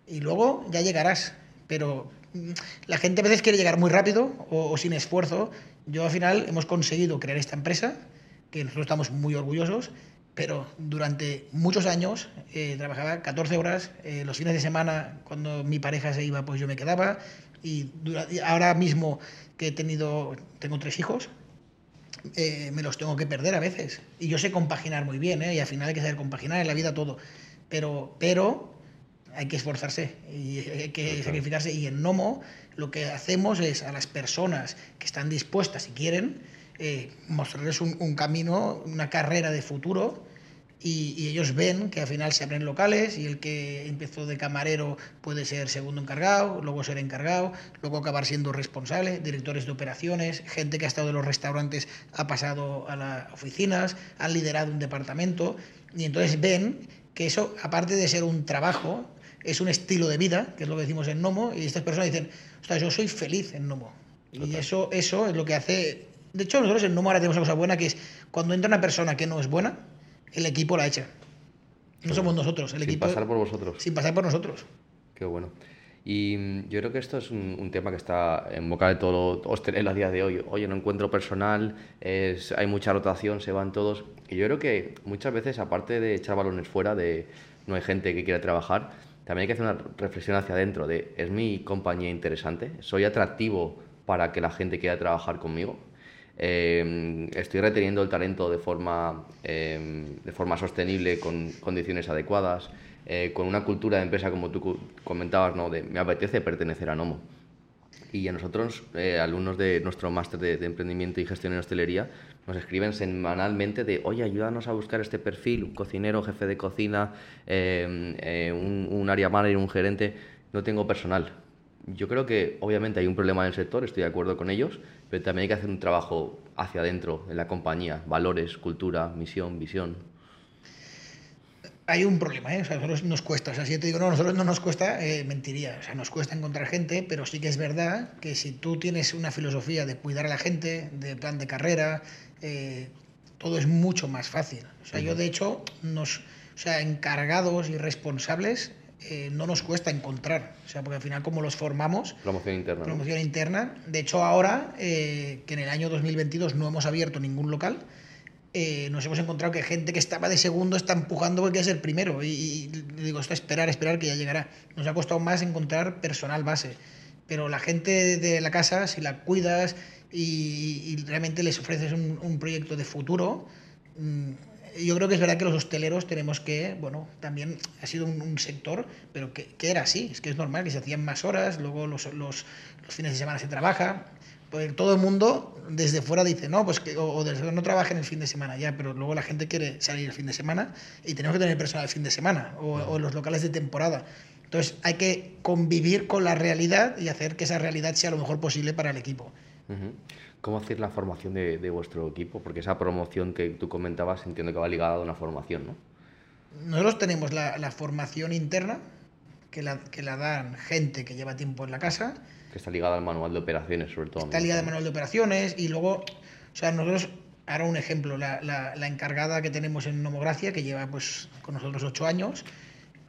Speaker 2: y luego ya llegarás. Pero mmm, la gente a veces quiere llegar muy rápido o, o sin esfuerzo yo al final hemos conseguido crear esta empresa, que nosotros estamos muy orgullosos, pero durante muchos años eh, trabajaba 14 horas, eh, los fines de semana cuando mi pareja se iba pues yo me quedaba y, y ahora mismo que he tenido, tengo tres hijos, eh, me los tengo que perder a veces y yo sé compaginar muy bien ¿eh? y al final hay que saber compaginar en la vida todo, pero, pero hay que esforzarse y hay que sacrificarse y en Nomo lo que hacemos es a las personas que están dispuestas y quieren eh, mostrarles un, un, camino, una carrera de futuro y, y, ellos ven que al final se abren locales y el que empezó de camarero puede ser segundo encargado, luego ser encargado, luego acabar siendo responsable, directores de operaciones, gente que ha estado en los restaurantes ha pasado a las oficinas, han liderado un departamento y entonces ven que eso, aparte de ser un trabajo, es un estilo de vida, que es lo que decimos en Nomo, y estas personas dicen, ostras, yo soy feliz en Nomo. Y eso, eso es lo que hace... De hecho, nosotros en Nomo ahora tenemos una cosa buena, que es cuando entra una persona que no es buena, el equipo la echa. No somos nosotros, el equipo...
Speaker 1: Sin pasar por vosotros.
Speaker 2: Sin pasar por nosotros.
Speaker 1: Qué bueno. Y mm, yo creo que esto es un, tema que está en boca de todo hostelero a día de hoy. Oye, no encuentro personal, es, hay mucha rotación, se van todos. Y yo creo que muchas veces, aparte de echar balones fuera, de no hay gente que quiera trabajar, también hay que hacer una reflexión hacia adentro de, ¿es mi compañía interesante? ¿Soy atractivo para que la gente quiera trabajar conmigo? Eh, estoy reteniendo el talento de forma, eh, de forma sostenible, con condiciones adecuadas. Eh, con una cultura de empresa como tú comentabas, ¿no? de me apetece pertenecer a Nomo. Y a nosotros, eh, alumnos de nuestro máster de, emprendimiento y gestión en hostelería, nos escriben semanalmente de, oye, ayúdanos a buscar este perfil, un cocinero, jefe de cocina, eh, un, un área manager, un gerente, no tengo personal. Yo creo que obviamente hay un problema en el sector, estoy de acuerdo con ellos, pero también hay que hacer un trabajo hacia adentro en la compañía, valores, cultura, misión, visión
Speaker 2: hay un problema, ¿eh? O sea, a nosotros nos cuesta. O sea, si yo te digo, no, a nosotros no nos cuesta, eh, mentiría. O sea, nos cuesta encontrar gente, pero sí que es verdad que si tú tienes una filosofía de cuidar a la gente, de plan de carrera, eh, todo es mucho más fácil. O sea, yo de hecho, nos, o sea, encargados y responsables eh, no nos cuesta encontrar. O sea, porque al final como los formamos...
Speaker 1: Promoción interna.
Speaker 2: Promoción interna. De hecho, ahora, que en el año 2022 no hemos abierto ningún local, eh, nos hemos encontrado que gente que estaba de segundo está empujando porque es el primero. Y, digo, esto esperar, esperar que ya llegará. Nos ha costado más encontrar personal base. Pero la gente de la casa, si la cuidas y, realmente les ofreces un, proyecto de futuro, mm, yo creo que es verdad que los hosteleros tenemos que, bueno, también ha sido un, sector, pero que, era así, es que es normal que se hacían más horas, luego los, los, los fines de semana se trabaja, todo el mundo desde fuera dice, no, pues que o, desde no trabajen el fin de semana ya, pero luego la gente quiere salir el fin de semana y tenemos que tener personal el fin de semana o, en los locales de temporada. Entonces hay que convivir con la realidad y hacer que esa realidad sea lo mejor posible para el equipo.
Speaker 1: ¿Cómo hacer la formación de, vuestro equipo? Porque esa promoción que tú comentabas entiendo que va ligada a una formación, ¿no?
Speaker 2: Nosotros tenemos la, la formación interna, que la, que la dan gente que lleva tiempo en la casa,
Speaker 1: que está ligada al manual de operaciones, sobre todo.
Speaker 2: Está ligada al manual de operaciones y luego, o sea, nosotros, ahora un ejemplo, la, la, encargada que tenemos en Nomogracia, que lleva pues con nosotros ocho años,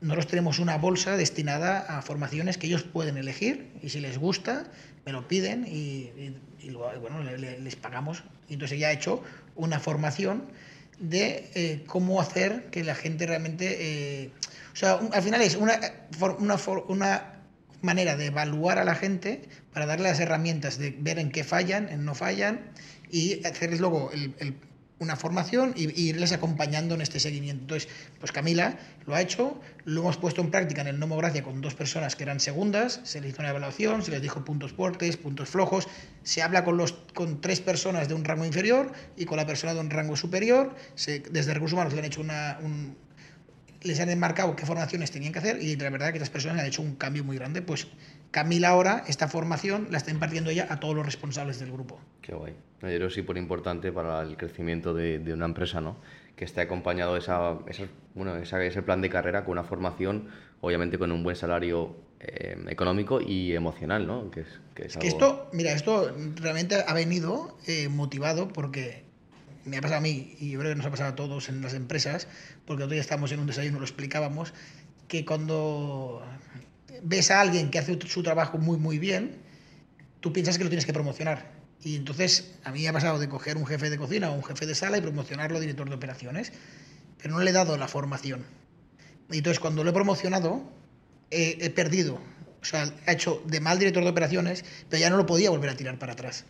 Speaker 2: nosotros tenemos una bolsa destinada a formaciones que ellos pueden elegir y si les gusta, me lo piden y, y, bueno, les pagamos. Y entonces ella ha hecho una formación de eh, cómo hacer que la gente realmente... Eh, o sea, al final es una, una, una manera de evaluar a la gente para darle las herramientas de ver en qué fallan, en no fallan y hacerles luego una formación y, irles acompañando en este seguimiento. Entonces, pues Camila lo ha hecho, lo hemos puesto en práctica en el Nomogracia con dos personas que eran segundas, se les hizo una evaluación, se les dijo puntos fuertes, puntos flojos, se habla con, los, con tres personas de un rango inferior y con la persona de un rango superior, desde recursos humanos le han hecho una, un, les han enmarcado qué formaciones tenían que hacer y la verdad que estas personas han hecho un cambio muy grande. Pues Camila ahora, esta formación la está impartiendo ella a todos los responsables del grupo.
Speaker 1: Qué guay. Yo creo sí por importante para el crecimiento de, de, una empresa, ¿no? Que esté acompañado esa, esa, bueno, ese plan de carrera con una formación, obviamente con un buen salario eh, económico y emocional, ¿no?
Speaker 2: Que es, que es, que esto, mira, esto realmente ha venido eh, motivado porque me ha pasado a mí, y yo creo que nos ha pasado a todos en las empresas, porque otro día estábamos en un desayuno, lo explicábamos, que cuando ves a alguien que hace su trabajo muy, muy bien, tú piensas que lo tienes que promocionar. Y entonces a mí me ha pasado de coger un jefe de cocina o un jefe de sala y promocionarlo director de operaciones, pero no le he dado la formación. Y entonces cuando lo he promocionado, he perdido. O sea, ha hecho de mal director de operaciones, pero ya no lo podía volver a tirar para atrás.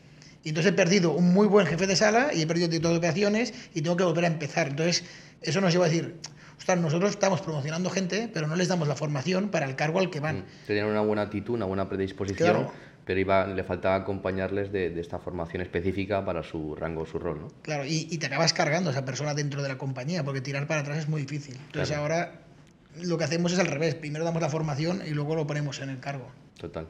Speaker 2: Y entonces he perdido un muy buen jefe de sala y he perdido director de operaciones y tengo que volver a empezar. Entonces, eso nos lleva a decir, ostras, nosotros estamos promocionando gente, pero no les damos la formación para el cargo al que van. Mm,
Speaker 1: tenían una buena actitud, una buena predisposición, pero iba, le faltaba acompañarles de, esta formación específica para su rango, su rol. ¿no?
Speaker 2: Claro, y, te acabas cargando a esa persona dentro de la compañía, porque tirar para atrás es muy difícil. Entonces ahora lo que hacemos es al revés, primero damos la formación y luego lo ponemos en el cargo.
Speaker 1: Total.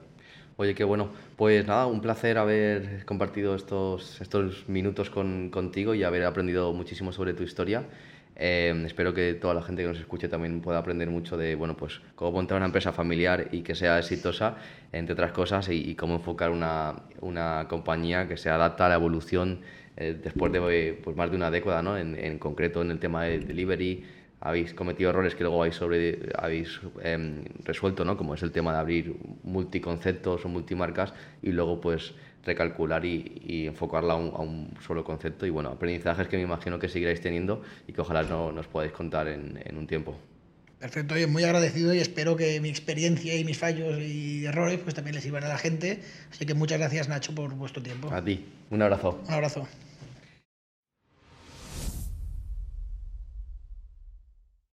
Speaker 1: Oye, qué bueno. Pues nada, un placer haber compartido estos, estos minutos con, contigo y haber aprendido muchísimo sobre tu historia. Eh, espero que toda la gente que nos escuche también pueda aprender mucho de, bueno, pues cómo montar una empresa familiar y que sea exitosa, entre otras cosas, y, cómo enfocar una, una, compañía que se adapta a la evolución eh, después de pues, más de una década, ¿no? En, en, concreto en el tema de delivery, habéis cometido errores que luego habéis, sobre, habéis em, resuelto, ¿no? Como es el tema de abrir multiconceptos o multimarcas y luego pues recalcular y, enfocarla a un, solo concepto. Y bueno, aprendizajes que me imagino que seguiréis teniendo y que ojalá no, nos podáis contar en, un tiempo.
Speaker 2: Perfecto, oye, muy agradecido y espero que mi experiencia y mis fallos y errores pues también les sirvan a la gente. Así que muchas gracias Nacho por vuestro tiempo.
Speaker 1: A ti, un abrazo.
Speaker 2: Un abrazo.